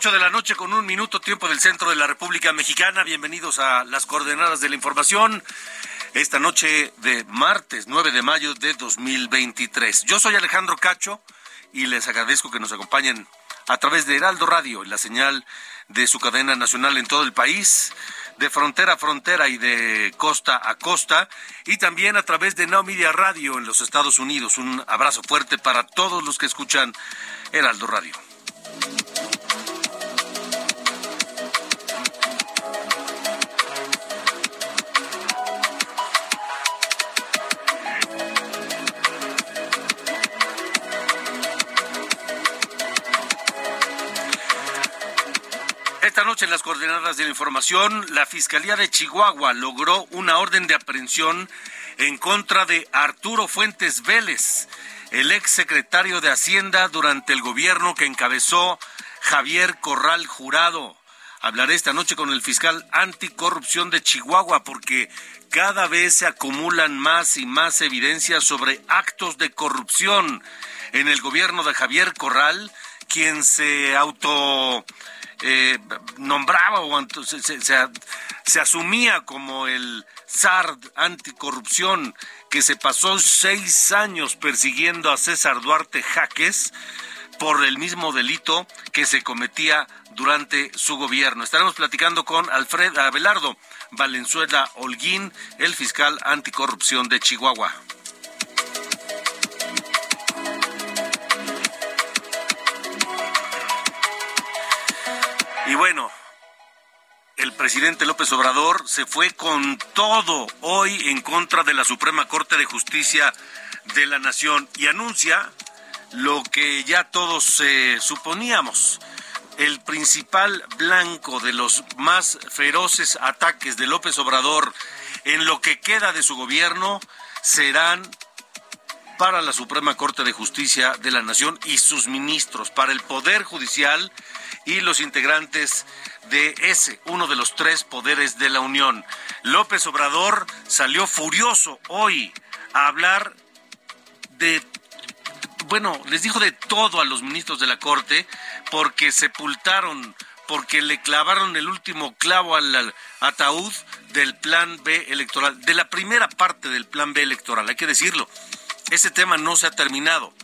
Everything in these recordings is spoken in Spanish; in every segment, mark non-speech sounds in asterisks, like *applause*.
8 de la noche con un minuto tiempo del centro de la República Mexicana. Bienvenidos a las coordenadas de la información. Esta noche de martes 9 de mayo de 2023. Yo soy Alejandro Cacho y les agradezco que nos acompañen a través de Heraldo Radio, la señal de su cadena nacional en todo el país, de frontera a frontera y de costa a costa, y también a través de Now Media Radio en los Estados Unidos. Un abrazo fuerte para todos los que escuchan Heraldo Radio. Esta noche en las coordenadas de la información, la Fiscalía de Chihuahua logró una orden de aprehensión en contra de Arturo Fuentes Vélez, el ex secretario de Hacienda durante el gobierno que encabezó Javier Corral Jurado. Hablaré esta noche con el fiscal anticorrupción de Chihuahua porque cada vez se acumulan más y más evidencias sobre actos de corrupción en el gobierno de Javier Corral, quien se auto eh, nombraba o se, se, se, asumía como el zar anticorrupción que se pasó seis años persiguiendo a César Duarte Jaques por el mismo delito que se cometía durante su gobierno. Estaremos platicando con Alfred Abelardo Valenzuela Holguín, el fiscal anticorrupción de Chihuahua. Y bueno, el presidente López Obrador se fue con todo hoy en contra de la Suprema Corte de Justicia de la Nación y anuncia lo que ya todos eh, suponíamos. El principal blanco de los más feroces ataques de López Obrador en lo que queda de su gobierno serán para la Suprema Corte de Justicia de la Nación y sus ministros, para el Poder Judicial y los integrantes de ese, uno de los tres poderes de la Unión. López Obrador salió furioso hoy a hablar de, bueno, les dijo de todo a los ministros de la Corte porque sepultaron, porque le clavaron el último clavo al ataúd del plan B electoral, de la primera parte del plan B electoral, hay que decirlo. Ese tema no se ha terminado.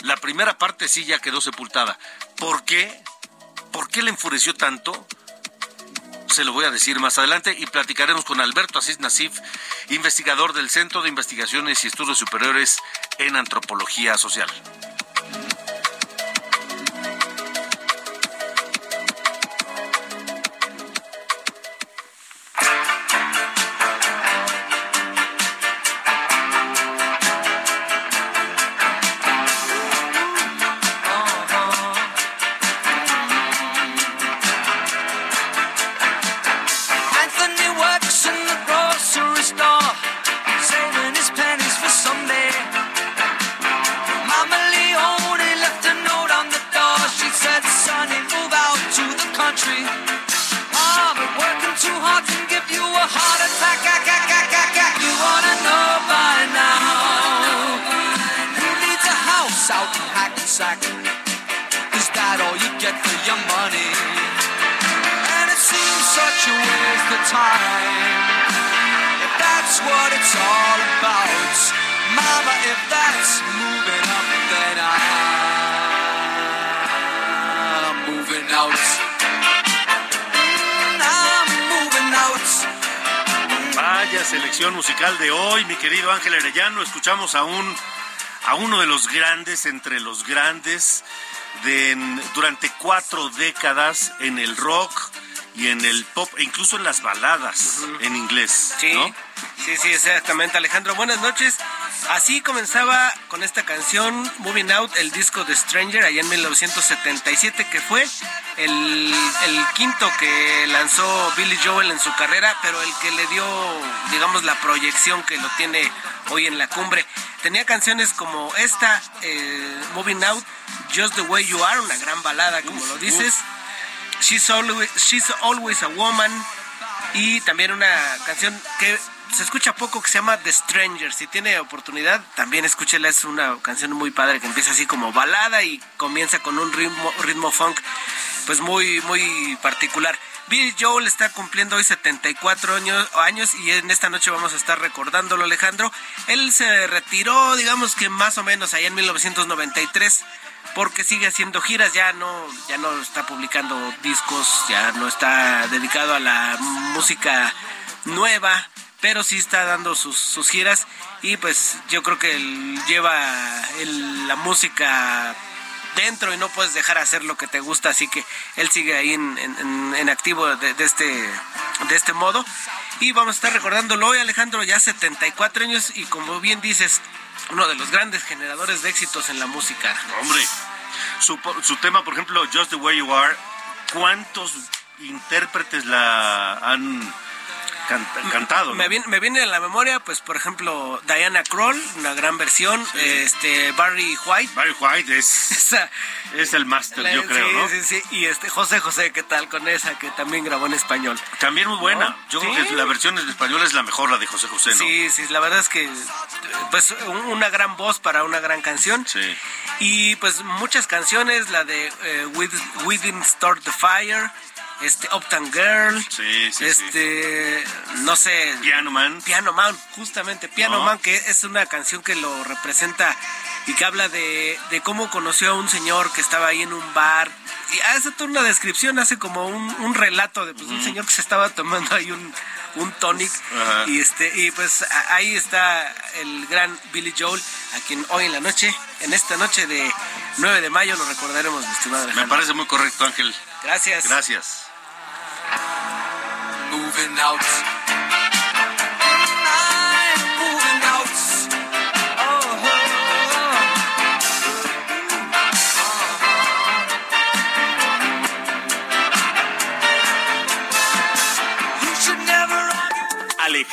La primera parte sí ya quedó sepultada. ¿Por qué? ¿Por qué le enfureció tanto? Se lo voy a decir más adelante y platicaremos con Alberto Asís Nasif, investigador del Centro de Investigaciones y Estudios Superiores en Antropología Social. poetry. I'm working too hard to give you a heart attack. I, I, I, I, I. You wanna know by now who needs a house out in Hackensack? Is that all you get for your money? And it seems such a waste of time. If that's what it's all about, Mama, if that's moving up, then I'm moving out. Selección musical de hoy, mi querido Ángel Arellano. Escuchamos a un a uno de los grandes entre los grandes de durante cuatro décadas en el rock y en el pop e incluso en las baladas en inglés. Sí, ¿no? sí, sí, exactamente, Alejandro. Buenas noches. Así comenzaba con esta canción Moving Out, el disco de Stranger, allá en 1977, que fue el, el quinto que lanzó Billy Joel en su carrera, pero el que le dio, digamos, la proyección que lo tiene hoy en la cumbre. Tenía canciones como esta, eh, Moving Out, Just the Way You Are, una gran balada, como lo dices. She's always, She's always a Woman. Y también una canción que se escucha poco que se llama The Stranger. Si tiene oportunidad, también escúchela. Es una canción muy padre que empieza así como balada y comienza con un ritmo, ritmo funk pues muy, muy particular. Billy Joel está cumpliendo hoy 74 años, años y en esta noche vamos a estar recordándolo, Alejandro. Él se retiró, digamos que más o menos allá en 1993 porque sigue haciendo giras, ya no, ya no está publicando discos, ya no está dedicado a la música nueva, pero sí está dando sus, giras y pues yo creo que él lleva la música dentro y no puedes dejar hacer lo que te gusta, así que él sigue ahí en- en activo de, de este, de este modo. Y vamos a estar recordándolo hoy, Alejandro, ya 74 años y como bien dices, uno de los grandes generadores de éxitos en la música. Hombre, su, su tema, por ejemplo, Just the Way You Are, ¿cuántos intérpretes la han can- cantado? Me viene, me viene a la memoria, pues, por ejemplo, Diana Kroll, una gran versión, este Barry White, Barry White es, *laughs* esa, es el máster, yo creo, sí, ¿no? sí, sí, y este José José, ¿qué tal con esa que también grabó en español? También muy buena. ¿No? Yo Sí. creo que la versión en español es la mejor, la de José José, ¿no? Sí, sí, la verdad es que pues un- una gran voz para una gran canción. Sí. Y pues muchas canciones, la de eh, Within Start the Fire, este Uptown Girl, Sí, sí, sí. este no sé, Piano Man. Piano Man, justamente Piano ¿No? Man, que es una canción que lo representa y que habla de, de cómo conoció a un señor que estaba ahí en un bar. Y hace toda una descripción, hace como un, un relato de pues, un señor que se estaba tomando ahí un, un tonic. Y, este, y pues ahí está el gran Billy Joel, a quien hoy en la noche, en esta noche de 9 de mayo, lo recordaremos, mi estimado Me parece muy correcto, Ángel. Gracias. Gracias. Argue.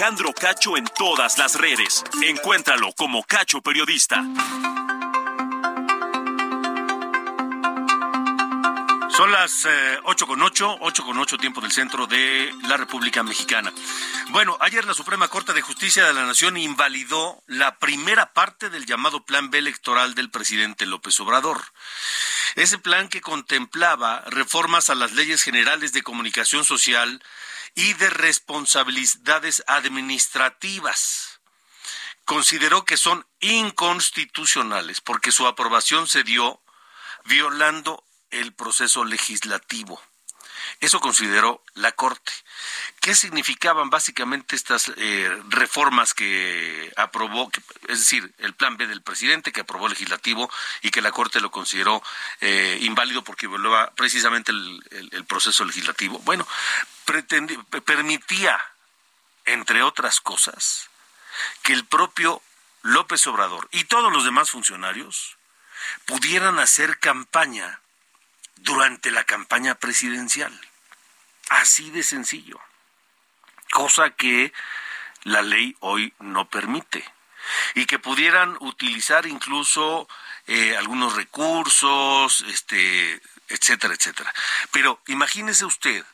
Alejandro Cacho en todas las redes. Encuéntralo como Cacho Periodista. Son las eh, 8 con 8, 8 con 8 tiempo del centro de la República Mexicana. Bueno, ayer la Suprema Corte de Justicia de la Nación invalidó la primera parte del llamado Plan B electoral del presidente López Obrador. Ese plan que contemplaba reformas a las leyes generales de comunicación social y de responsabilidades administrativas consideró que son inconstitucionales porque su aprobación se dio violando el proceso legislativo. Eso consideró la Corte. ¿Qué significaban básicamente estas eh, reformas que aprobó, es decir, el plan B del presidente que aprobó el legislativo y que la Corte lo consideró eh, inválido porque violaba precisamente el, proceso legislativo? Bueno, permitía, entre otras cosas, que el propio López Obrador y todos los demás funcionarios pudieran hacer campaña durante la campaña presidencial. Así de sencillo. Cosa que la ley hoy no permite. Y que pudieran utilizar incluso eh, algunos recursos, este, etcétera, etcétera. Pero imagínese usted,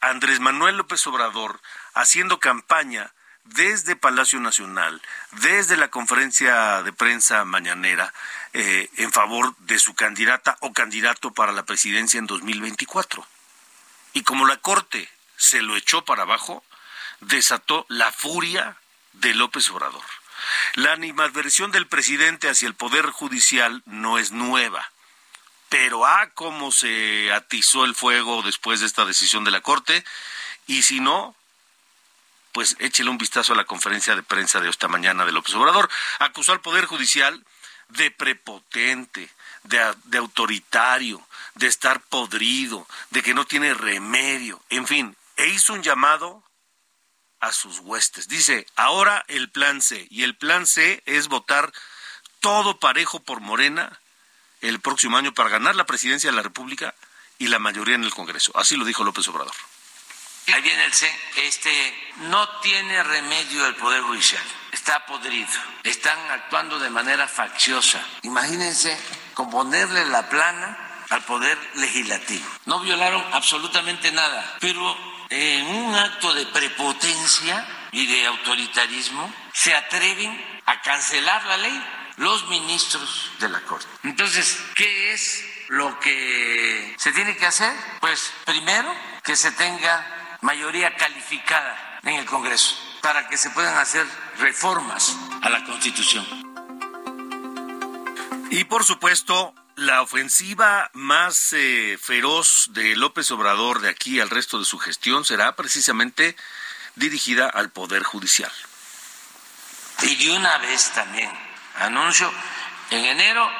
Andrés Manuel López Obrador haciendo campaña desde Palacio Nacional, desde la conferencia de prensa mañanera, eh, en favor de su candidata o candidato para la presidencia en 2024. Y como la Corte se lo echó para abajo, desató la furia de López Obrador. La animadversión del presidente hacia el Poder Judicial no es nueva, pero a cómo se atizó el fuego después de esta decisión de la Corte, y si no, pues échele un vistazo a la conferencia de prensa de esta mañana de López Obrador. Acusó al Poder Judicial de prepotente, de, de, autoritario, de estar podrido, de que no tiene remedio, en fin, e hizo un llamado a sus huestes. Dice, ahora el plan C, y el plan C es votar todo parejo por Morena el próximo año para ganar la presidencia de la República y la mayoría en el Congreso. Así lo dijo López Obrador. Ahí viene el C. Este, no tiene remedio el Poder Judicial. Está podrido. Están actuando de manera facciosa. Imagínense componerle la plana al Poder Legislativo. No violaron absolutamente nada. Pero en un acto de prepotencia y de autoritarismo se atreven a cancelar la ley los ministros de la Corte. Entonces, ¿qué es lo que se tiene que hacer? Pues primero que se tenga mayoría calificada en el Congreso para que se puedan hacer reformas a la Constitución. Y por supuesto, la ofensiva más eh, feroz de López Obrador de aquí al resto de su gestión será precisamente dirigida al Poder Judicial. Y de una vez también anuncio, en enero,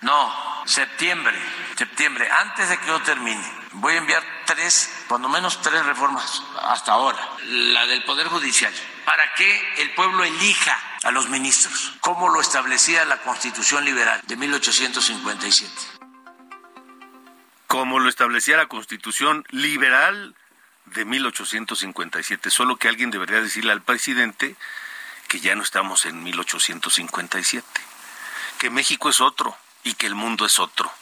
no, septiembre, septiembre, antes de que yo termine, voy a enviar tres, cuando menos tres reformas hasta ahora, la del Poder Judicial, para que el pueblo elija a los ministros, como lo establecía la Constitución Liberal de 1857. Como lo establecía la Constitución Liberal de 1857, solo que alguien debería decirle al presidente que ya no estamos en 1857, que México es otro y que el mundo es otro.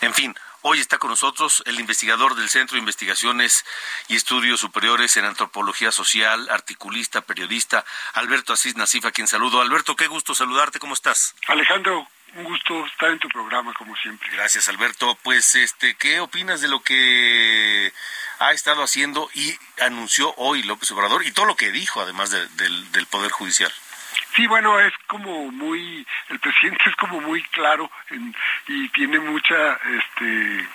En fin, Hoy está con nosotros el investigador del Centro de Investigaciones y Estudios Superiores en Antropología Social, articulista, periodista, Alberto Asís Nasif, a quien saludo. Alberto, qué gusto saludarte, ¿cómo estás? Alejandro, un gusto estar en tu programa, como siempre. Gracias, Alberto. Pues, este, ¿qué opinas de lo que ha estado haciendo y anunció hoy López Obrador y todo lo que dijo, además del, del Poder Judicial? Sí, bueno, es como muy, el presidente es como muy claro y tiene mucha este,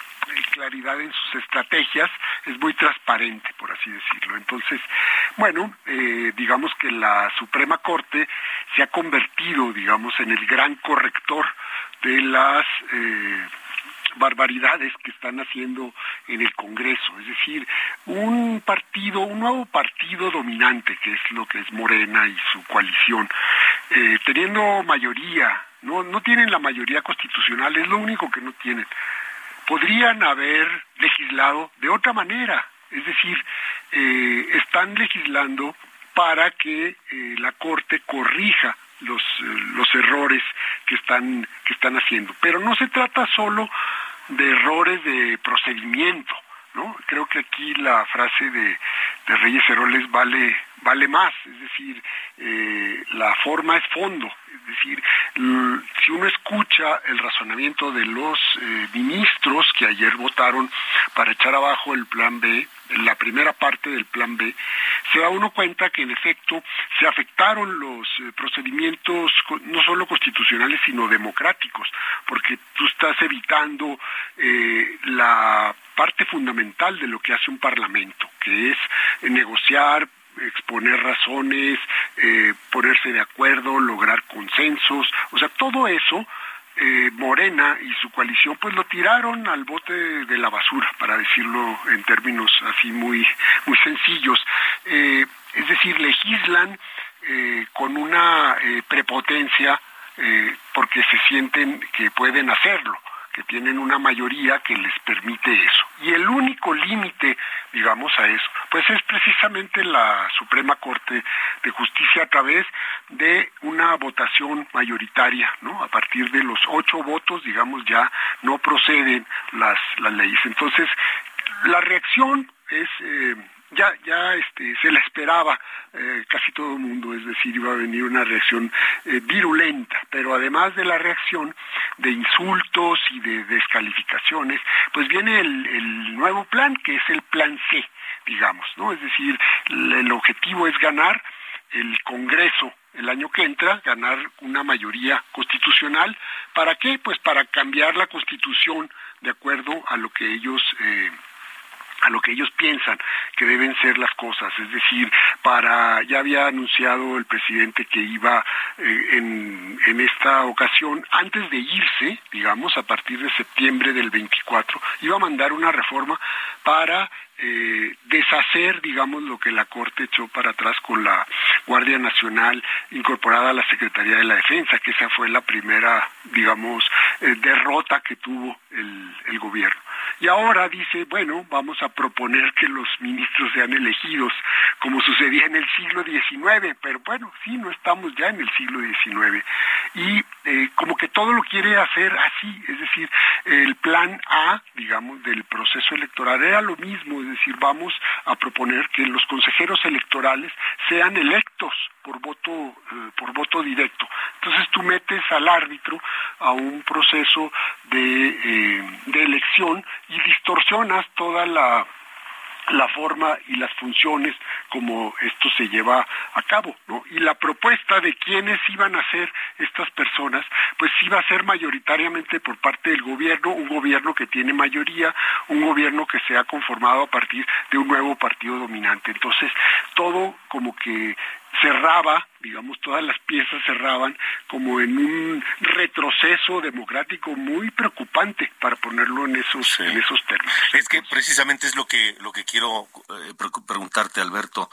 claridad en sus estrategias, es muy transparente, por así decirlo. Entonces, bueno, eh, digamos que la Suprema Corte se ha convertido, digamos, en el gran corrector de las... Eh, barbaridades que están haciendo en el Congreso. Es decir, un partido, un nuevo partido dominante, que es lo que es Morena y su coalición, eh, teniendo mayoría, no, no tienen la mayoría constitucional, es lo único que no tienen. Podrían haber legislado de otra manera, es decir, eh, están legislando para que eh, la Corte corrija los, los errores que están, que están haciendo. Pero no se trata solo de errores de procedimiento, ¿no? Creo que aquí la frase de, de Reyes Heroles vale, vale más, es decir, eh, la forma es fondo, es decir, si uno escucha el razonamiento de los eh, ministros que ayer votaron para echar abajo el plan B, la primera parte del plan B, se da uno cuenta que en efecto se afectaron los eh, procedimientos no solo constitucionales sino democráticos, porque tú estás evitando la parte fundamental de lo que hace un parlamento, que es negociar, exponer razones, eh, ponerse de acuerdo, lograr consensos, o sea, todo eso eh, Morena y su coalición pues lo tiraron al bote de la basura, para decirlo en términos así muy, muy sencillos. Eh, es decir, legislan con una prepotencia porque se sienten que pueden hacerlo que tienen una mayoría que les permite eso. Y el único límite, digamos, a eso, pues es precisamente la Suprema Corte de Justicia a través de una votación mayoritaria, ¿no? A partir de los ocho votos, digamos, ya no proceden las, las leyes. Entonces, la reacción es... Eh, ya ya este se le esperaba eh, casi todo el mundo, es decir, iba a venir una reacción eh, virulenta, pero además de la reacción de insultos y de descalificaciones, pues viene el, el nuevo plan, que es el plan C, digamos, ¿no? Es decir, el objetivo es ganar el Congreso el año que entra, ganar una mayoría constitucional. ¿Para qué? Pues para cambiar la constitución de acuerdo a lo que ellos eh, a lo que ellos piensan que deben ser las cosas, es decir, para ya había anunciado el presidente que iba eh, en, esta ocasión, antes de irse, digamos, a partir de septiembre del 24, iba a mandar una reforma para eh, deshacer, digamos, lo que la Corte echó para atrás con la Guardia Nacional incorporada a la Secretaría de la Defensa, que esa fue la primera, digamos, eh, derrota que tuvo el gobierno. Y ahora dice, bueno, vamos a proponer que los ministros sean elegidos, como sucedía en el siglo XIX, pero bueno, sí, no estamos ya en el siglo XIX. Y eh, como que todo lo quiere hacer así, es decir, el plan A, digamos, del proceso electoral era lo mismo, es decir, vamos a proponer que los consejeros electorales sean electos por voto eh, por voto directo. Entonces tú metes al árbitro a un proceso de, eh, de elección y distorsionas toda la la forma y las funciones como esto se lleva a cabo, ¿no? Y la propuesta de quiénes iban a ser estas personas, pues iba a ser mayoritariamente por parte del gobierno, un gobierno que tiene mayoría, un gobierno que se ha conformado a partir de un nuevo partido dominante. Entonces, todo como que cerraba, digamos, todas las piezas cerraban como en un retroceso democrático muy preocupante para ponerlo en esos en esos términos. Es que precisamente es lo que lo que quiero eh, preguntarte, Alberto.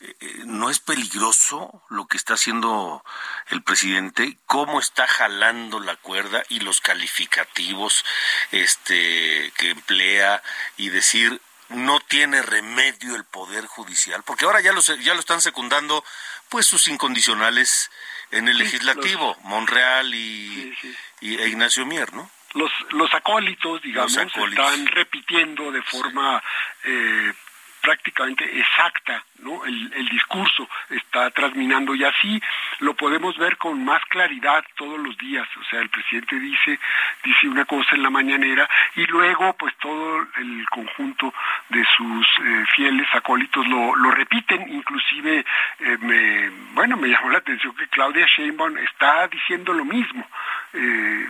Eh, eh, ¿No es peligroso lo que está haciendo el presidente? ¿Cómo está jalando la cuerda y los calificativos este, que emplea y decir no tiene remedio el poder judicial, porque ahora ya lo, ya lo están secundando pues sus incondicionales en el legislativo, Monreal y, e Ignacio Mier, ¿no? Los, los acólitos, digamos, están repitiendo de forma eh, prácticamente exacta, ¿no? El, el, discurso está transminando y así lo podemos ver con más claridad todos los días. O sea, el presidente dice, dice una cosa en la mañanera y luego pues todo el conjunto de sus eh, fieles acólitos lo, lo repiten. Inclusive, eh, me, bueno, me llamó la atención que Claudia Sheinbaum está diciendo lo mismo, eh,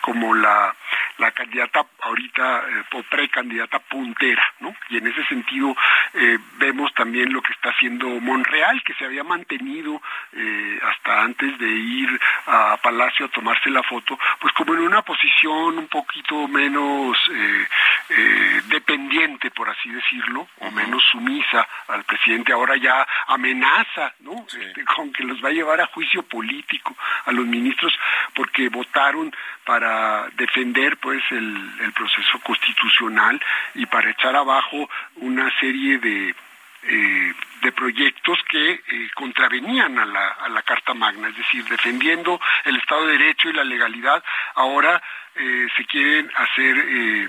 como la, la candidata ahorita, eh, o precandidata puntera, ¿no? Y en ese sentido eh, vemos también lo que está haciendo Monreal, que se había mantenido eh, hasta antes de ir a Palacio a tomarse la foto, pues como en una posición un poquito menos eh, eh, dependiente, por así decirlo, o menos sumisa al presidente. Ahora ya amenaza, ¿no? Este, con que los va a llevar a juicio político a los ministros porque votaron para defender pues el, proceso constitucional y para echar abajo una serie de eh, de proyectos que eh, contravenían a la, a la Carta Magna, es decir, defendiendo el Estado de Derecho y la legalidad, ahora eh, se quieren hacer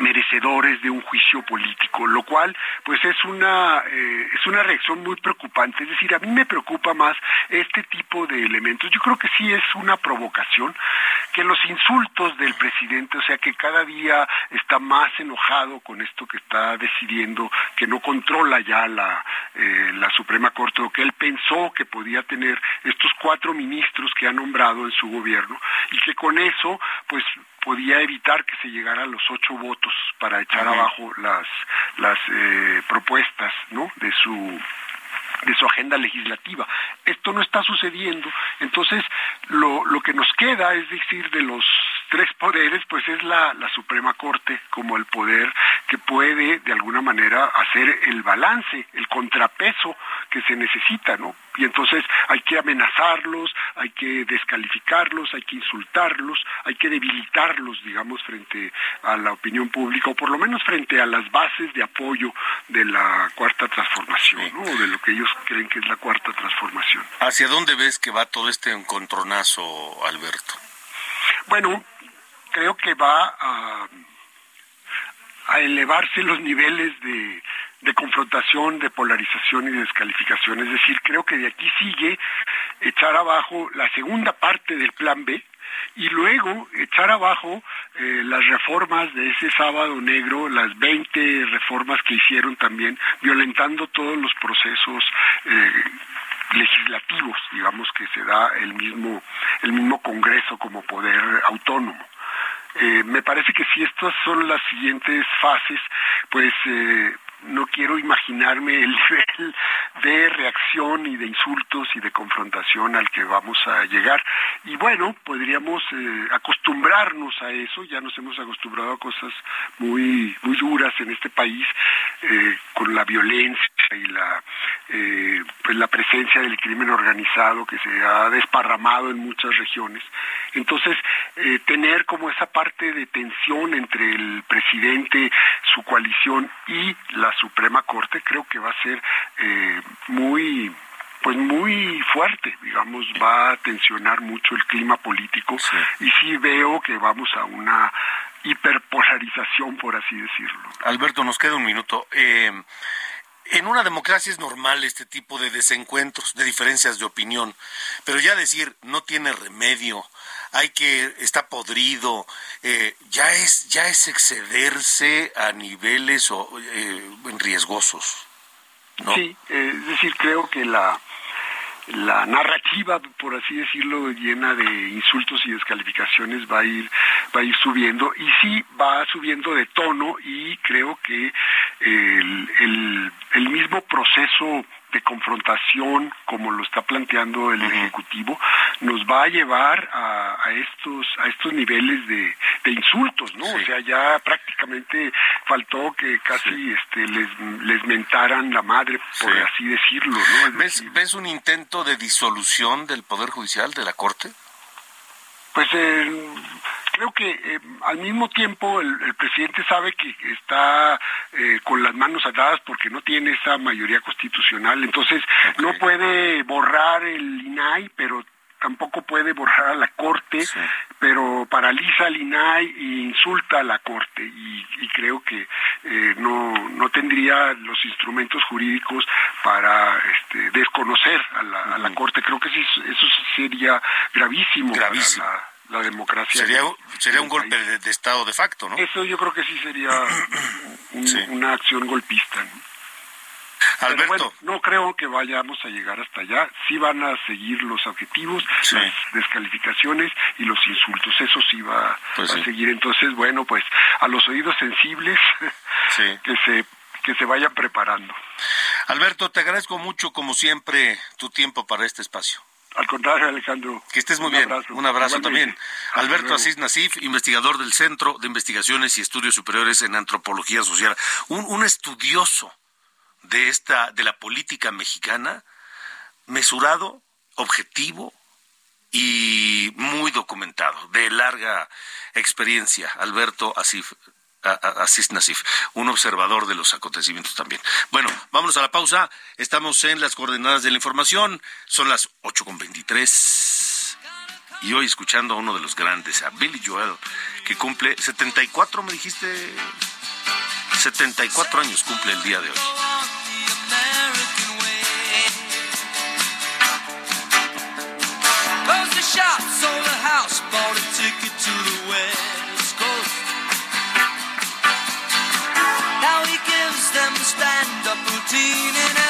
merecedores de un juicio político, lo cual pues es una eh, es una reacción muy preocupante, es decir, a mí me preocupa más este tipo de elementos. Yo creo que sí es una provocación que los insultos del presidente, o sea, que cada día está más enojado con esto que está decidiendo, que no controla ya la eh, la Suprema Corte o que él pensó que podía tener estos cuatro ministros que ha nombrado en su gobierno y que con eso pues podía evitar que se llegara a los ocho votos para echar abajo las las eh, propuestas no de su de su agenda legislativa. Esto no está sucediendo, entonces lo, lo que nos queda, es decir, de los tres poderes, pues es la, la Suprema Corte como el poder que puede de alguna manera hacer el balance, el contrapeso que se necesita, ¿no? Y entonces hay que amenazarlos, hay que descalificarlos, hay que insultarlos, hay que debilitarlos, digamos, frente a la opinión pública, o por lo menos frente a las bases de apoyo de la cuarta transformación, ¿no? O de lo que ellos creen que es la cuarta transformación. ¿Hacia dónde ves que va todo este encontronazo, Alberto? Bueno, creo que va a, elevarse los niveles de, de confrontación, de polarización y de descalificación. Es decir, creo que de aquí sigue echar abajo la segunda parte del plan B, y luego echar abajo eh, las reformas de ese sábado negro, las 20 reformas que hicieron también, violentando todos los procesos eh, legislativos, digamos que se da el mismo el mismo Congreso como poder autónomo. Eh, me parece que si estas son las siguientes fases, pues eh, no quiero imaginarme el *laughs* nivel de reacción y de insultos y de confrontación al que vamos a llegar. Y bueno, podríamos eh, acostumbrarnos a eso, ya nos hemos acostumbrado a cosas muy, muy duras en este país, eh, con la violencia y la, eh, pues la presencia del crimen organizado que se ha desparramado en muchas regiones. Entonces, tener como esa parte de tensión entre el presidente, su coalición y la Suprema Corte creo que va a ser eh, muy pues muy fuerte, digamos, va a tensionar mucho el clima político y sí veo que vamos a una hiperpolarización, por así decirlo. Alberto, nos queda un minuto. Eh, en una democracia es normal este tipo de desencuentros, de diferencias de opinión, pero ya decir no tiene remedio, hay que está podrido, eh, ya es ya es excederse a niveles o, eh, riesgosos. ¿no? Sí, eh, es decir, creo que la la narrativa, por así decirlo, llena de insultos y descalificaciones va a ir va a ir subiendo y sí va subiendo de tono y creo que el, el, el mismo proceso de confrontación como lo está planteando el ejecutivo nos va a llevar a, estos a estos niveles de, insultos no o sea ya prácticamente faltó que casi este les, les mentaran la madre por así decirlo no ¿Ves, ves un intento de disolución del poder judicial de la corte pues eh, creo que eh, al mismo tiempo el, presidente sabe que está eh, con las manos atadas porque no tiene esa mayoría constitucional, entonces no puede borrar el INAI, pero tampoco puede borrar a la Corte, pero paraliza al INAI e insulta a la Corte. Y, creo que eh, no, no tendría los instrumentos jurídicos para este, desconocer a la, a la Corte. Creo que sí, eso sería gravísimo, gravísimo. para la, democracia. Sería, sería un golpe de, Estado de facto, ¿no? Eso yo creo que sí sería *clears throat* una acción golpista. Alberto. no creo que vayamos a llegar hasta allá. Sí van a seguir los objetivos, las descalificaciones y los insultos. Eso sí va pues a seguir. Entonces, bueno, pues a los oídos sensibles *laughs* que se que se vayan preparando. Alberto, te agradezco mucho, como siempre, tu tiempo para este espacio. Al contrario, Alejandro. Que estés muy bien. Un abrazo también. Alberto Asís Nasif, investigador del Centro de Investigaciones y Estudios Superiores en Antropología Social. Un, un estudioso de esta de la política mexicana mesurado, objetivo y muy documentado, de larga experiencia, Alberto Asif, Asís Nasif, un observador de los acontecimientos también. Bueno, vámonos a la pausa. Estamos en las coordenadas de la información. Son las con 8.23. Y hoy escuchando a uno de los grandes, a Billy Joel, que cumple 74, me dijiste. 74 años cumple el día de hoy. routine and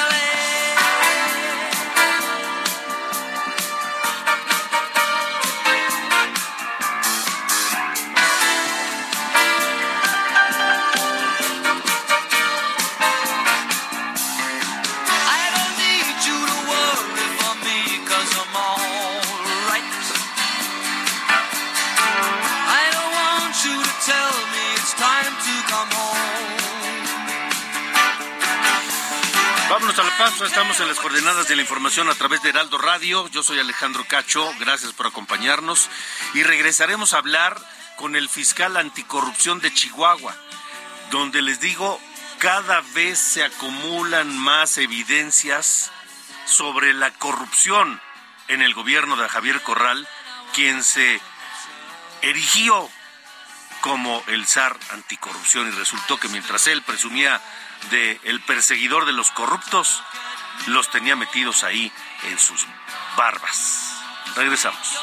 estamos en las coordenadas de la información a través de Heraldo Radio. Yo soy Alejandro Cacho, gracias por acompañarnos y regresaremos a hablar con el fiscal anticorrupción de Chihuahua, donde les digo, cada vez se acumulan más evidencias sobre la corrupción en el gobierno de Javier Corral, quien se erigió como el zar anticorrupción y resultó que mientras él presumía de el perseguidor de los corruptos, los tenía metidos ahí en sus barbas. Regresamos.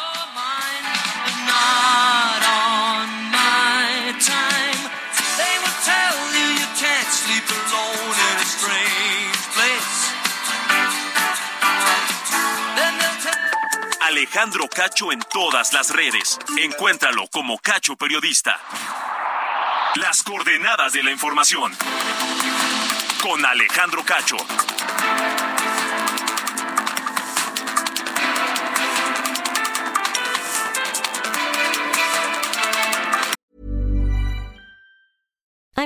Alejandro Cacho en todas las redes. Encuéntralo como Cacho Periodista. Las coordenadas de la información. Con Alejandro Cacho.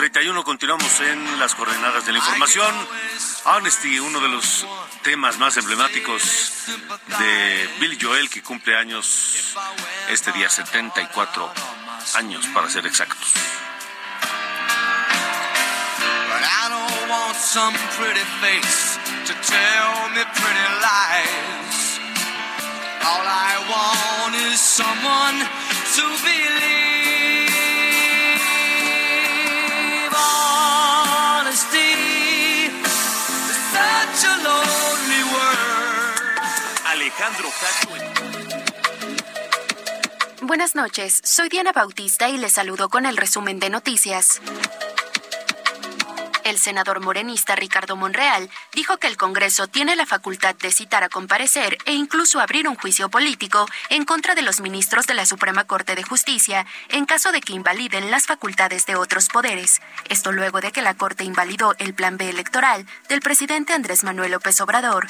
31 continuamos en las coordenadas de la información. Honesty, uno de los temas más emblemáticos de Bill Joel, que cumple años este día, 74 años para ser exactos. All I want is someone to believe. Buenas noches, soy Diana Bautista y les saludo con el resumen de noticias. El senador morenista Ricardo Monreal dijo que el Congreso tiene la facultad de citar a comparecer e incluso abrir un juicio político en contra de los ministros de la Suprema Corte de Justicia en caso de que invaliden las facultades de otros poderes. Esto luego de que la Corte invalidó el Plan B electoral del presidente Andrés Manuel López Obrador.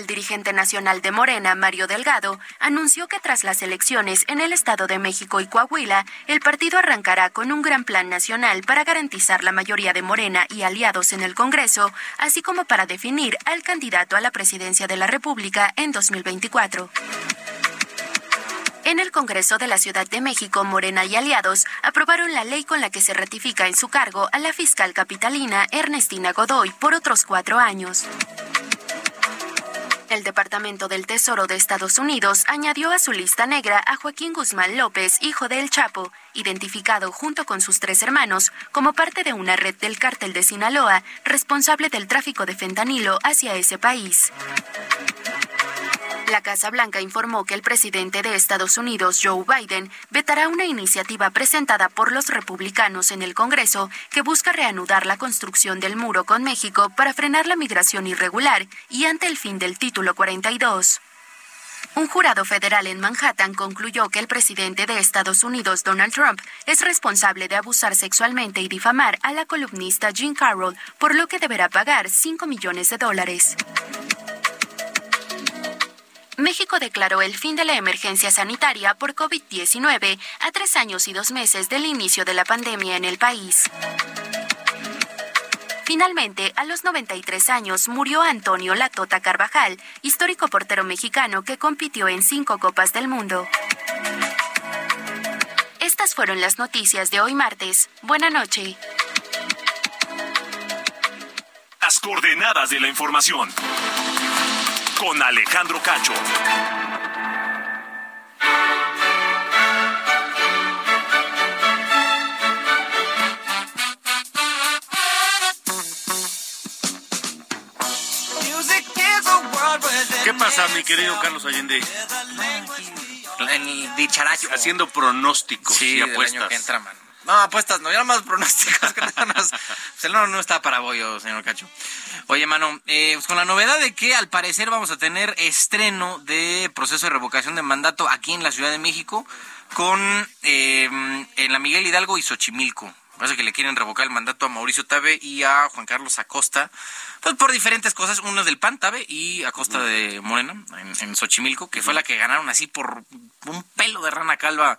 El dirigente nacional de Morena, Mario Delgado, anunció que tras las elecciones en el Estado de México y Coahuila, el partido arrancará con un gran plan nacional para garantizar la mayoría de Morena y aliados en el Congreso, así como para definir al candidato a la presidencia de la República en 2024. En el Congreso de la Ciudad de México, Morena y aliados aprobaron la ley con la que se ratifica en su cargo a la fiscal capitalina Ernestina Godoy por otros cuatro años. El Departamento del Tesoro de Estados Unidos añadió a su lista negra a Joaquín Guzmán López, hijo de Chapo, identificado junto con sus tres hermanos como parte de una red del cártel de Sinaloa responsable del tráfico de fentanilo hacia ese país. La Casa Blanca informó que el presidente de Estados Unidos, Joe Biden, vetará una iniciativa presentada por los republicanos en el Congreso que busca reanudar la construcción del muro con México para frenar la migración irregular y ante el fin del título 42. Un jurado federal en Manhattan concluyó que el presidente de Estados Unidos, Donald Trump, es responsable de abusar sexualmente y difamar a la columnista Jean Carroll, por lo que deberá pagar 5 millones de dólares. México declaró el fin de la emergencia sanitaria por COVID-19 a tres años y dos meses del inicio de la pandemia en el país. Finalmente, a los 93 años murió Antonio Latota Carvajal, histórico portero mexicano que compitió en cinco Copas del Mundo. Estas fueron las noticias de hoy martes. Buena noche. Las coordenadas de la información. Con Alejandro Cacho. ¿Qué pasa, mi querido Carlos Allende? El dicharacho. Haciendo pronósticos Sí, y del apuestas. año que entra, man. No, apuestas, no, ya *laughs* más pronósticos. que. Pues el no, no está para bollo, señor Cacho. Oye, mano, eh, pues con la novedad de que al parecer vamos a tener estreno de proceso de revocación de mandato aquí en la Ciudad de México con eh, en la Miguel Hidalgo y Xochimilco. Parece que le quieren revocar el mandato a Mauricio Tabe y a Juan Carlos Acosta, pues por diferentes cosas. Uno es del PAN, Tabe, y Acosta de Morena, en, en Xochimilco, que fue la que ganaron así por un pelo de rana calva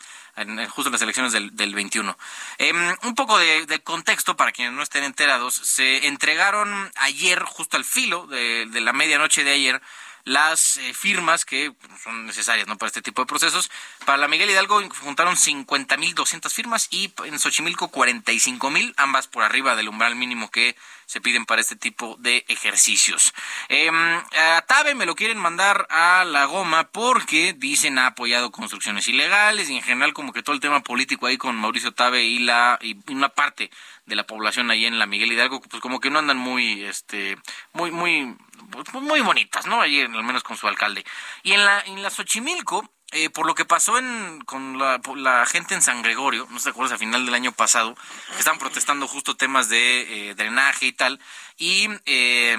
justo en las elecciones del, del 21. Em, un poco de, de contexto para quienes no estén enterados. Se entregaron ayer, justo al filo de, de la medianoche de ayer, las eh, firmas que son necesarias ¿no? para este tipo de procesos. Para la Miguel Hidalgo juntaron 50.200 firmas y en Xochimilco 45.000, ambas por arriba del umbral mínimo que se piden para este tipo de ejercicios. Em, a Tabe me lo quieren mandar a la goma porque dicen ha apoyado construcciones ilegales y en general como que todo el tema político ahí con Mauricio Tabe y la y una parte de la población ahí en la Miguel Hidalgo pues como que no andan muy este muy muy pues, muy bonitas, ¿no? Allí al menos con su alcalde. Y en la en la Xochimilco eh, por lo que pasó en, con la, gente en San Gregorio, no te acuerdas, a final del año pasado, que estaban protestando justo temas de eh, drenaje y tal, y eh,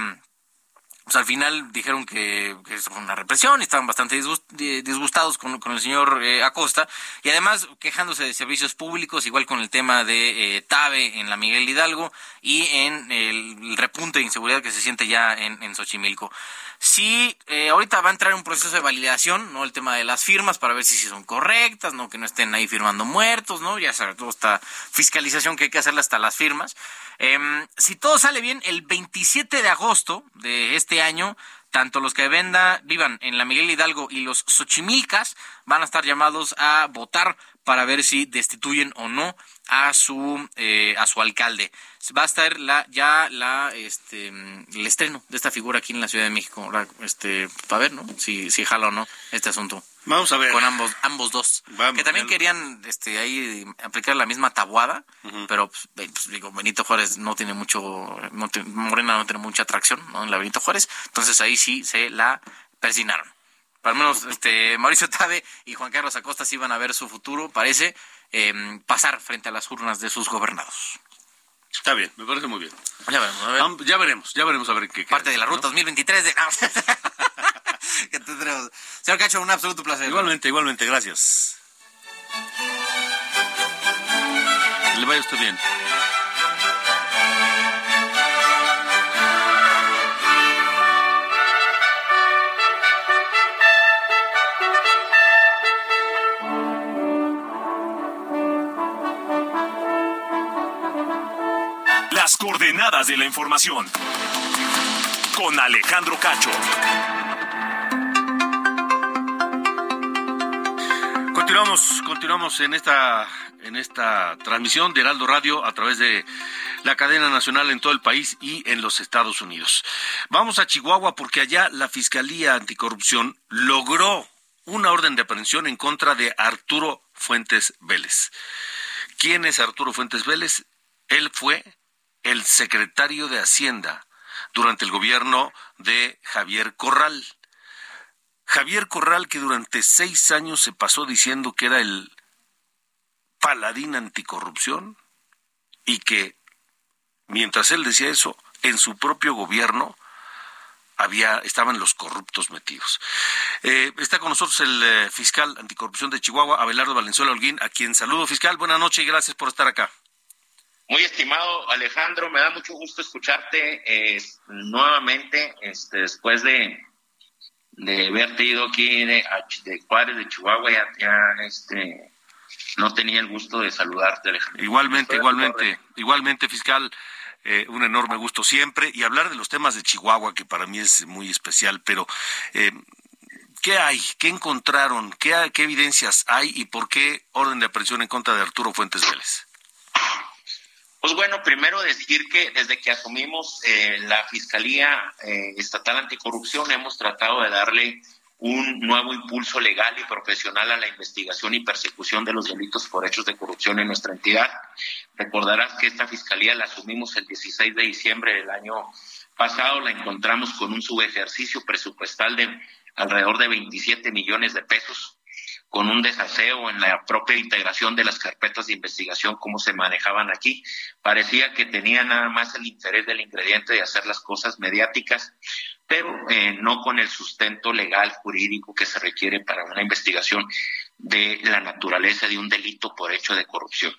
pues al final dijeron que, que eso fue una represión y estaban bastante disgust- di- disgustados con, el señor eh, Acosta y además quejándose de servicios públicos, igual con el tema de eh, TABE en la Miguel Hidalgo y en el, el repunte de inseguridad que se siente ya en, en Xochimilco. Sí, eh, ahorita va a entrar un proceso de validación, ¿no? El tema de las firmas para ver si, sí son correctas, ¿no? Que no estén ahí firmando muertos, ¿no? Ya sabes, toda esta fiscalización que hay que hacerle hasta las firmas. Em, si todo sale bien, el 27 de agosto de este año, tanto los que venda, vivan en la Miguel Hidalgo y los Xochimilcas van a estar llamados a votar para ver si destituyen o no a su eh, a su alcalde. Va a estar la ya la este el estreno de esta figura aquí en la Ciudad de México, este para ver, ¿no? Si si jala o no este asunto. Vamos a ver. Con ambos ambos dos. Vamos, que también querían este ahí aplicar la misma tabuada, pero pues, pues, digo Benito Juárez no tiene mucho no te- Morena no tiene mucha atracción, ¿no? En la Benito Juárez, entonces ahí sí se la persinaron. Al menos este Mauricio Tabe y Juan Carlos Acosta sí van a ver su futuro, parece, em, pasar frente a las urnas de sus gobernados. Está bien, me parece muy bien. Ya veremos, a ver. Am- Ya veremos, ya veremos a ver qué. Parte de la ¿no? ruta 2023 de... *laughs* que tendremos. Señor Cacho, un absoluto placer. Igualmente, igualmente, gracias. Le vaya usted bien. Las coordenadas de la información. Con Alejandro Cacho. Continuamos, continuamos en esta, en esta transmisión de Heraldo Radio a través de la cadena nacional en todo el país y en los Estados Unidos. Vamos a Chihuahua porque allá la Fiscalía Anticorrupción logró una orden de aprehensión en contra de Arturo Fuentes Vélez. ¿Quién es Arturo Fuentes Vélez? Él fue el secretario de Hacienda durante el gobierno de Javier Corral. Javier Corral, que durante seis años se pasó diciendo que era el paladín anticorrupción y que mientras él decía eso, en su propio gobierno había estaban los corruptos metidos. Eh, está con nosotros el eh, fiscal anticorrupción de Chihuahua, Abelardo Valenzuela Holguín, a quien saludo. Fiscal, buenas noches y gracias por estar acá. Muy estimado Alejandro, me da mucho gusto escucharte eh, nuevamente este, después de, de haberte ido aquí de, de Juárez, de Chihuahua, ya, este, no tenía el gusto de saludarte, Alejandro. Igualmente, igualmente, igualmente, fiscal. Eh, un enorme gusto siempre y hablar de los temas de Chihuahua, que para mí es muy especial, pero eh, ¿qué hay? ¿Qué encontraron? ¿Qué, ¿Qué evidencias hay y por qué orden de aprehensión en contra de Arturo Fuentes Vélez? Pues bueno, primero decir que desde que asumimos eh, la Fiscalía Estatal Anticorrupción hemos tratado de darle un nuevo impulso legal y profesional a la investigación y persecución de los delitos por hechos de corrupción en nuestra entidad. Recordarás que esta fiscalía la asumimos el 16 de diciembre del año pasado, la encontramos con un subejercicio presupuestal de alrededor de 27 millones de pesos, con un desaseo en la propia integración de las carpetas de investigación, cómo se manejaban aquí. Parecía que tenía nada más el interés del ingrediente de hacer las cosas mediáticas, pero eh, no con el sustento legal, jurídico que se requiere para una investigación de la naturaleza de un delito por hecho de corrupción.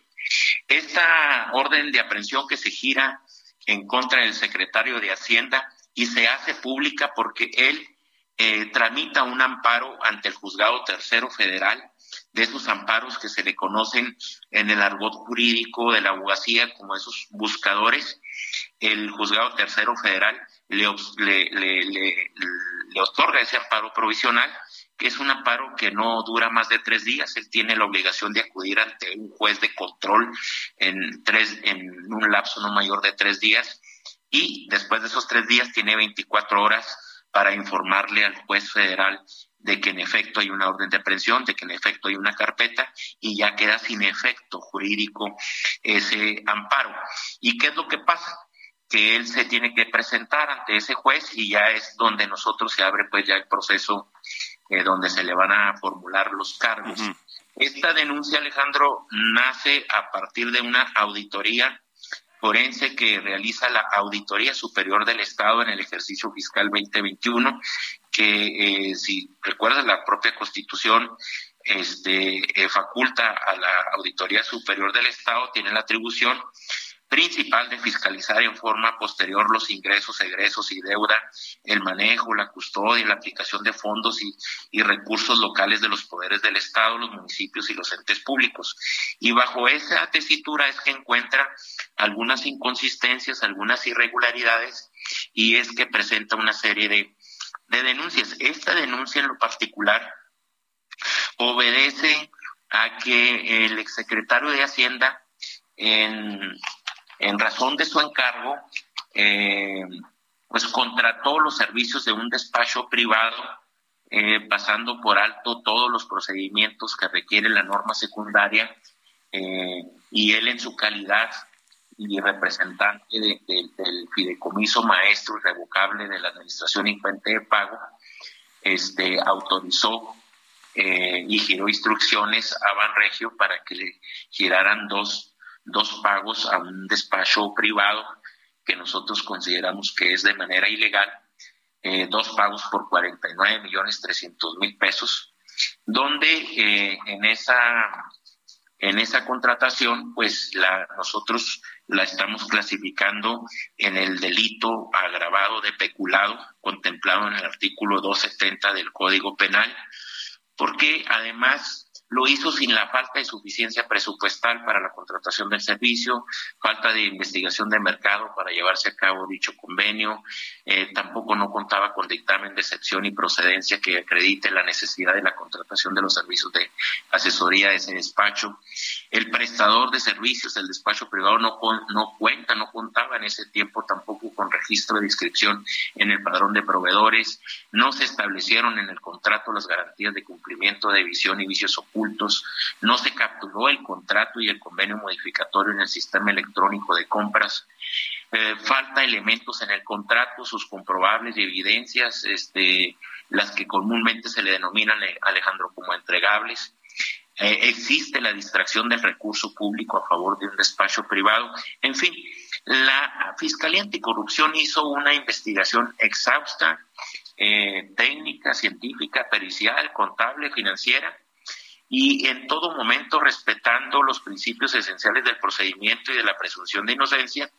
Esta orden de aprehensión que se gira en contra del secretario de Hacienda y se hace pública porque él eh, tramita un amparo ante el juzgado tercero federal de esos amparos que se le conocen en el argot jurídico de la abogacía como esos buscadores, el juzgado tercero federal le, le, le, otorga ese amparo provisional, que es un amparo que no dura más de tres días. Él tiene la obligación de acudir ante un juez de control en, tres, en un lapso no mayor de tres días y después de esos tres días tiene 24 horas para informarle al juez federal de que en efecto hay una orden de aprehensión, de que en efecto hay una carpeta y ya queda sin efecto jurídico ese amparo. ¿Y qué es lo que pasa? que él se tiene que presentar ante ese juez y ya es donde nosotros se abre pues ya el proceso eh, donde se le van a formular los cargos. Esta denuncia, Alejandro, nace a partir de una auditoría forense que realiza la Auditoría Superior del Estado en el ejercicio fiscal 2021, que eh, si recuerdas la propia Constitución este, eh, faculta a la Auditoría Superior del Estado, tiene la atribución principal de fiscalizar en forma posterior los ingresos, egresos y deuda, el manejo, la custodia y la aplicación de fondos y, recursos locales de los poderes del Estado, los municipios y los entes públicos. Y bajo esa tesitura es que encuentra algunas inconsistencias, algunas irregularidades y es que presenta una serie de, de denuncias. Esta denuncia en lo particular obedece a que el exsecretario de Hacienda en en razón de su encargo, eh, pues contrató los servicios de un despacho privado, eh, pasando por alto todos los procedimientos que requiere la norma secundaria, eh, y él en su calidad y representante del fideicomiso maestro irrevocable de la Administración en de Pago, este, autorizó y giró instrucciones a Banregio para que le giraran dos dos pagos a un despacho privado que nosotros consideramos que es de manera ilegal, eh, dos pagos por 49 millones 300 mil pesos, donde eh, en esa en esa contratación, pues la, nosotros la estamos clasificando en el delito agravado de peculado contemplado en el artículo 270 del Código Penal, porque además lo hizo sin la falta de suficiencia presupuestal para la contratación del servicio, falta de investigación de mercado para llevarse a cabo dicho convenio, eh, tampoco no contaba con dictamen de excepción y procedencia que acredite la necesidad de la contratación de los servicios de asesoría de ese despacho. El prestador de servicios del despacho privado no, no cuenta, no contaba en ese tiempo tampoco con registro de inscripción en el padrón de proveedores, no se establecieron en el contrato las garantías de cumplimiento de visión y vicios ocultos no se capturó el contrato y el convenio modificatorio en el sistema electrónico de compras, eh, falta elementos en el contrato, sus comprobables y evidencias, este, las que comúnmente se le denominan, eh, Alejandro, como entregables. Eh, existe la distracción del recurso público a favor de un despacho privado. En fin, la Fiscalía Anticorrupción hizo una investigación exhausta, técnica, científica, pericial, contable, financiera, y en todo momento respetando los principios esenciales del procedimiento y de la presunción de inocencia.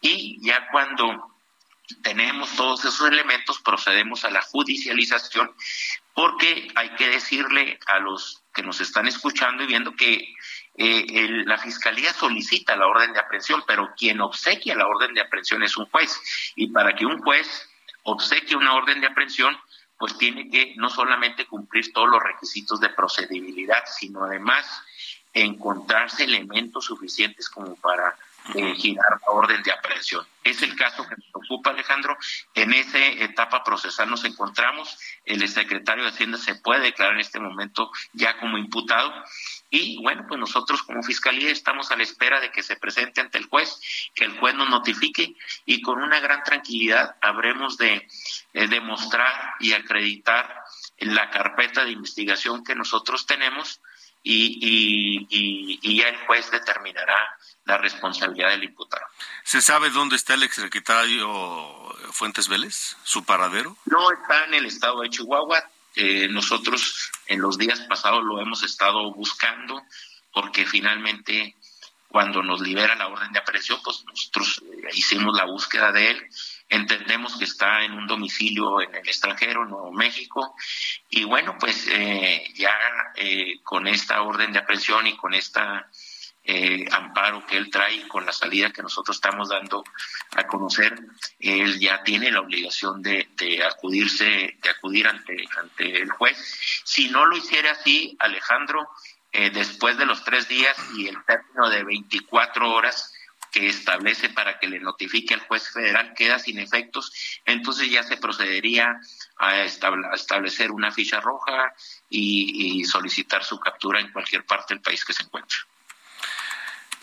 Y ya cuando tenemos todos esos elementos, procedemos a la judicialización, porque hay que decirle a los que nos están escuchando y viendo que eh, la fiscalía solicita la orden de aprehensión, pero quien obsequia la orden de aprehensión es un juez. Y para que un juez obsequie una orden de aprehensión, pues tiene que no solamente cumplir todos los requisitos de procedibilidad, sino además encontrarse elementos suficientes como para eh, girar la orden de aprehensión. Es el caso que nos ocupa, Alejandro. En esa etapa procesal nos encontramos. El secretario de Hacienda se puede declarar en este momento ya como imputado. Y bueno, pues nosotros como Fiscalía estamos a la espera de que se presente ante el juez, que el juez nos notifique y con una gran tranquilidad habremos de eh, demostrar y acreditar la carpeta de investigación que nosotros tenemos y, y, ya el juez determinará la responsabilidad del imputado. ¿Se sabe dónde está el exsecretario Fuentes Vélez, su paradero? No está en el estado de Chihuahua. Eh, nosotros en los días pasados lo hemos estado buscando porque finalmente cuando nos libera la orden de aprehensión, pues nosotros eh, hicimos la búsqueda de él entendemos que está en un domicilio en el extranjero, Nuevo México, y bueno, pues eh, ya eh, con esta orden de aprehensión y con esta eh, amparo que él trae con la salida que nosotros estamos dando a conocer, él ya tiene la obligación de, acudirse, de acudir ante, ante el juez. Si no lo hiciera así, Alejandro, después de los tres días y el término de 24 horas, que establece para que le notifique al juez federal queda sin efectos, entonces ya se procedería a, establecer una ficha roja y, solicitar su captura en cualquier parte del país que se encuentre.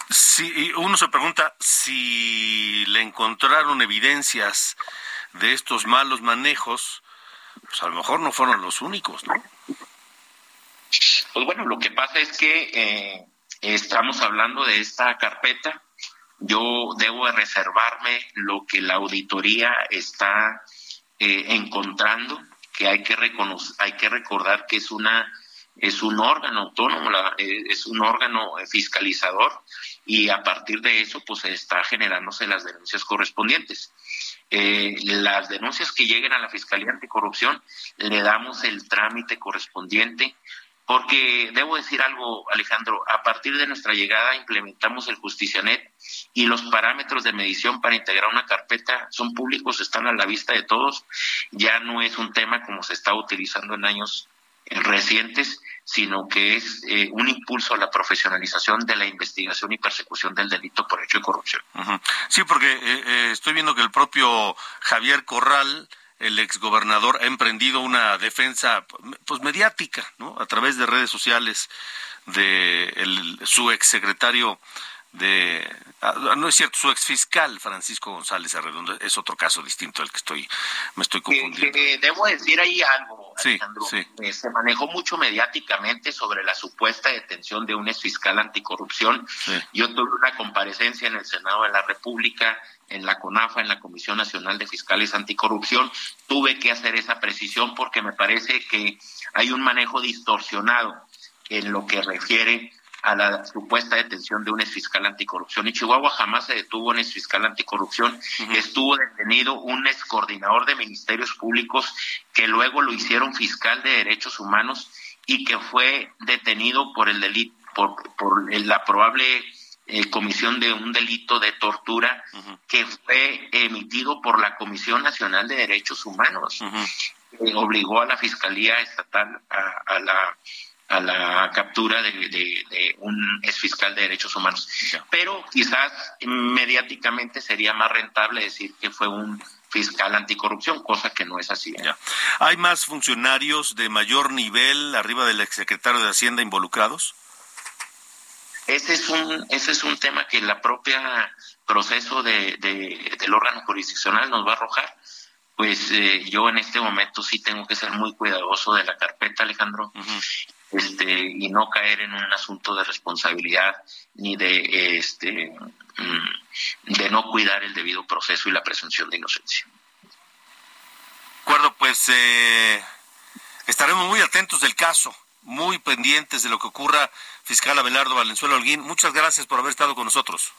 Sí, uno se pregunta si le encontraron evidencias de estos malos manejos, pues a lo mejor no fueron los únicos, ¿no? Pues bueno, lo que pasa es que eh, estamos hablando de esta carpeta yo debo de reservarme lo que la auditoría está eh, encontrando, que hay que reconocer, hay que recordar que es una es un órgano autónomo, eh, es un órgano fiscalizador y a partir de eso pues está generándose las denuncias correspondientes. Eh, las denuncias que lleguen a la Fiscalía Anticorrupción le damos el trámite correspondiente porque debo decir algo, Alejandro, a partir de nuestra llegada implementamos el JusticiaNet y los parámetros de medición para integrar una carpeta son públicos, están a la vista de todos. Ya no es un tema como se está utilizando en años recientes, sino que es eh, un impulso a la profesionalización de la investigación y persecución del delito por hecho de corrupción. Sí, porque eh, eh, estoy viendo que el propio Javier Corral el exgobernador ha emprendido una defensa pues mediática, ¿no? A través de redes sociales de su exsecretario de ah, no es cierto su exfiscal Francisco González Arredondo es otro caso distinto al que estoy me estoy confundiendo. debo decir ahí algo Alejandro. eh, se manejó mucho mediáticamente sobre la supuesta detención de un exfiscal anticorrupción. Yo tuve una comparecencia en el Senado de la República en la CONAFA, en la Comisión Nacional de Fiscales Anticorrupción, tuve que hacer esa precisión porque me parece que hay un manejo distorsionado en lo que refiere a la supuesta detención de un exfiscal anticorrupción. Y Chihuahua jamás se detuvo un exfiscal anticorrupción. Estuvo detenido un excoordinador de ministerios públicos que luego lo hicieron fiscal de derechos humanos y que fue detenido por el delito, por, por la probable eh, comisión de un delito de tortura que fue emitido por la Comisión Nacional de Derechos Humanos. obligó a la Fiscalía Estatal a la a la captura de, un exfiscal de derechos humanos. Pero quizás mediáticamente sería más rentable decir que fue un fiscal anticorrupción, cosa que no es así. ¿eh? ¿Hay más funcionarios de mayor nivel arriba del exsecretario de Hacienda involucrados? Ese es un, ese es un tema que la propia proceso de, del órgano jurisdiccional nos va a arrojar pues eh, yo en este momento sí tengo que ser muy cuidadoso de la carpeta, Alejandro, este, y no caer en un asunto de responsabilidad ni de este mm, de no cuidar el debido proceso y la presunción de inocencia. De acuerdo, pues eh, estaremos muy atentos del caso, muy pendientes de lo que ocurra, fiscal Abelardo Valenzuela Holguín. Muchas gracias por haber estado con nosotros.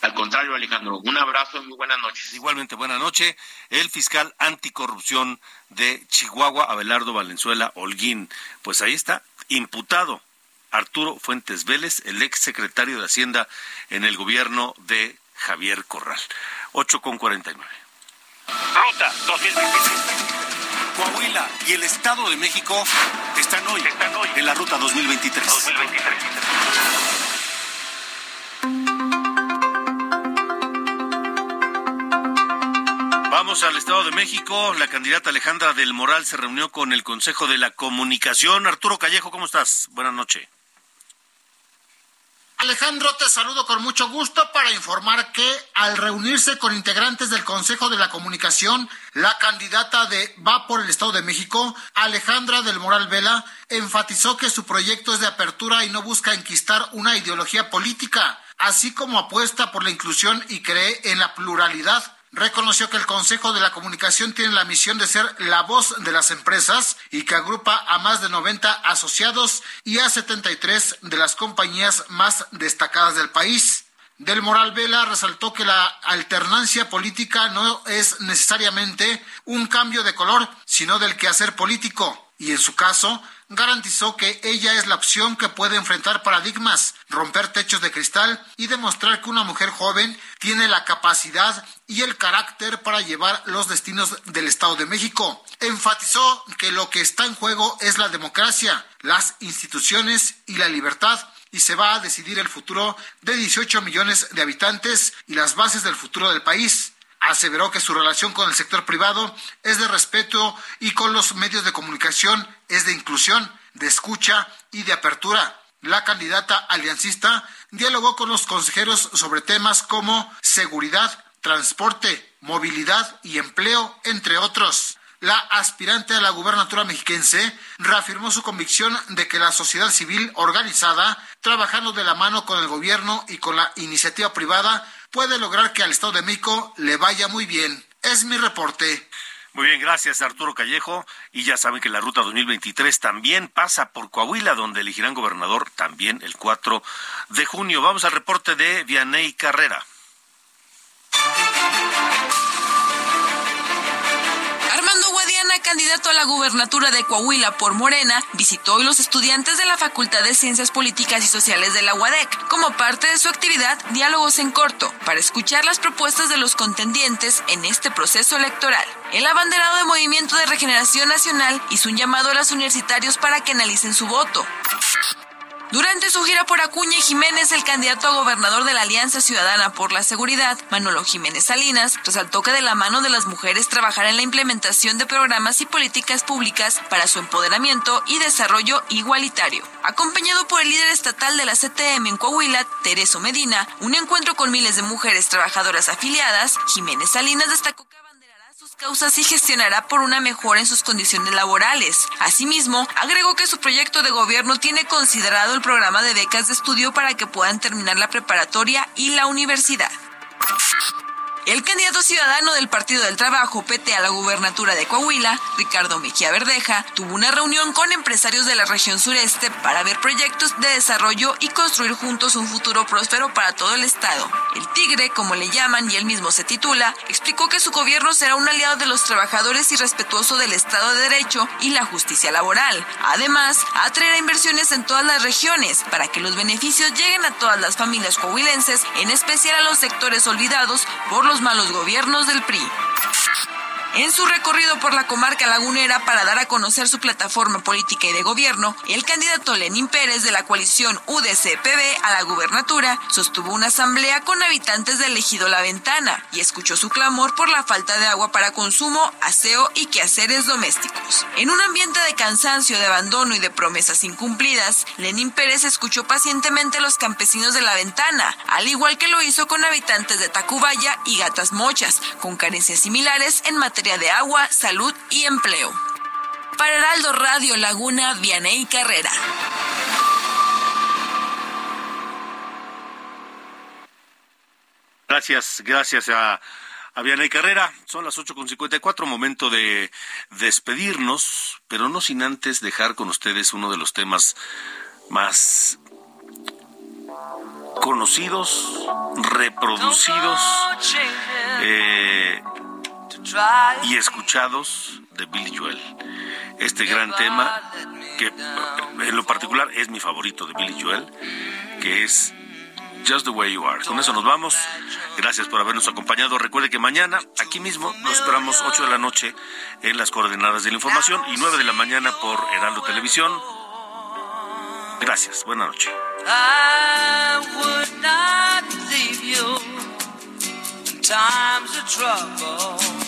Al contrario, Alejandro, un abrazo y muy buenas noches. Igualmente, buena noche. El fiscal anticorrupción de Chihuahua, Abelardo Valenzuela Holguín. Pues ahí está, imputado Arturo Fuentes Vélez, el ex secretario de Hacienda en el gobierno de Javier Corral. 8 con 49. Ruta 2023. Coahuila y el Estado de México están hoy, Están hoy. en la ruta 2023. 2023. Al Estado de México. La candidata Alejandra del Moral se reunió con el Consejo de la Comunicación. Arturo Callejo, ¿cómo estás? Buenas noches. Alejandro, te saludo con mucho gusto para informar que al reunirse con integrantes del Consejo de la Comunicación, la candidata de Va por el Estado de México, Alejandra del Moral Vela, enfatizó que su proyecto es de apertura y no busca enquistar una ideología política, así como apuesta por la inclusión y cree en la pluralidad reconoció que el Consejo de la Comunicación tiene la misión de ser la voz de las empresas y que agrupa a más de 90 asociados y a 73 de las compañías más destacadas del país. Del Moral Vela resaltó que la alternancia política no es necesariamente un cambio de color, sino del quehacer político, y en su caso garantizó que ella es la opción que puede enfrentar paradigmas, romper techos de cristal y demostrar que una mujer joven tiene la capacidad y el carácter para llevar los destinos del Estado de México. Enfatizó que lo que está en juego es la democracia, las instituciones y la libertad y se va a decidir el futuro de 18 millones de habitantes y las bases del futuro del país aseveró que su relación con el sector privado es de respeto y con los medios de comunicación es de inclusión, de escucha y de apertura. La candidata aliancista dialogó con los consejeros sobre temas como seguridad, transporte, movilidad y empleo, entre otros. La aspirante a la gubernatura mexiquense reafirmó su convicción de que la sociedad civil organizada, trabajando de la mano con el gobierno y con la iniciativa privada, puede lograr que al Estado de México le vaya muy bien. Es mi reporte. Muy bien, gracias Arturo Callejo. Y ya saben que la ruta 2023 también pasa por Coahuila, donde elegirán gobernador también el 4 de junio. Vamos al reporte de Vianey Carrera. Candidato a la gubernatura de Coahuila por Morena, visitó hoy los estudiantes de la Facultad de Ciencias Políticas y Sociales de la UADEC como parte de su actividad Diálogos en Corto, para escuchar las propuestas de los contendientes en este proceso electoral. El abanderado de Movimiento de Regeneración Nacional hizo un llamado a los universitarios para que analicen su voto. Durante su gira por Acuña Jiménez, el candidato a gobernador de la Alianza Ciudadana por la Seguridad, Manolo Jiménez Salinas, resaltó que de la mano de las mujeres trabajará en la implementación de programas y políticas públicas para su empoderamiento y desarrollo igualitario. Acompañado por el líder estatal de la CTM en Coahuila, Tereso Medina, un encuentro con miles de mujeres trabajadoras afiliadas, Jiménez Salinas destacó que causas y gestionará por una mejora en sus condiciones laborales. Asimismo, agregó que su proyecto de gobierno tiene considerado el programa de becas de estudio para que puedan terminar la preparatoria y la universidad. El candidato ciudadano del Partido del Trabajo, PT, a la gubernatura de Coahuila, Ricardo Mejía Verdeja, tuvo una reunión con empresarios de la región sureste para ver proyectos de desarrollo y construir juntos un futuro próspero para todo el estado. El Tigre, como le llaman y él mismo se titula, explicó que su gobierno será un aliado de los trabajadores y respetuoso del Estado de Derecho y la justicia laboral. Además, atraerá inversiones en todas las regiones para que los beneficios lleguen a todas las familias coahuilenses, en especial a los sectores olvidados por los malos gobiernos del PRI. En su recorrido por la comarca lagunera para dar a conocer su plataforma política y de gobierno, el candidato Lenín Pérez de la coalición UDC-PB a la gubernatura sostuvo una asamblea con habitantes del ejido La Ventana y escuchó su clamor por la falta de agua para consumo, aseo y quehaceres domésticos. En un ambiente de cansancio, de abandono y de promesas incumplidas, Lenín Pérez escuchó pacientemente a los campesinos de La Ventana, al igual que lo hizo con habitantes de Tacubaya y Gatas Mochas, con carencias similares en materia de agua, salud y empleo. Para Heraldo Radio Laguna, Vianey Carrera. Gracias, gracias a, a Vianey Carrera. Son las 8.54, momento de despedirnos, pero no sin antes dejar con ustedes uno de los temas más conocidos, reproducidos eh, y escuchados de Billy Joel. Este gran tema, que en lo particular es mi favorito de Billy Joel, que es Just the Way You Are. Con eso nos vamos. Gracias por habernos acompañado. Recuerde que mañana, aquí mismo, nos esperamos 8 de la noche en las coordenadas de la información y 9 de la mañana por Heraldo Televisión. Gracias. Buenas noches. Times of trouble.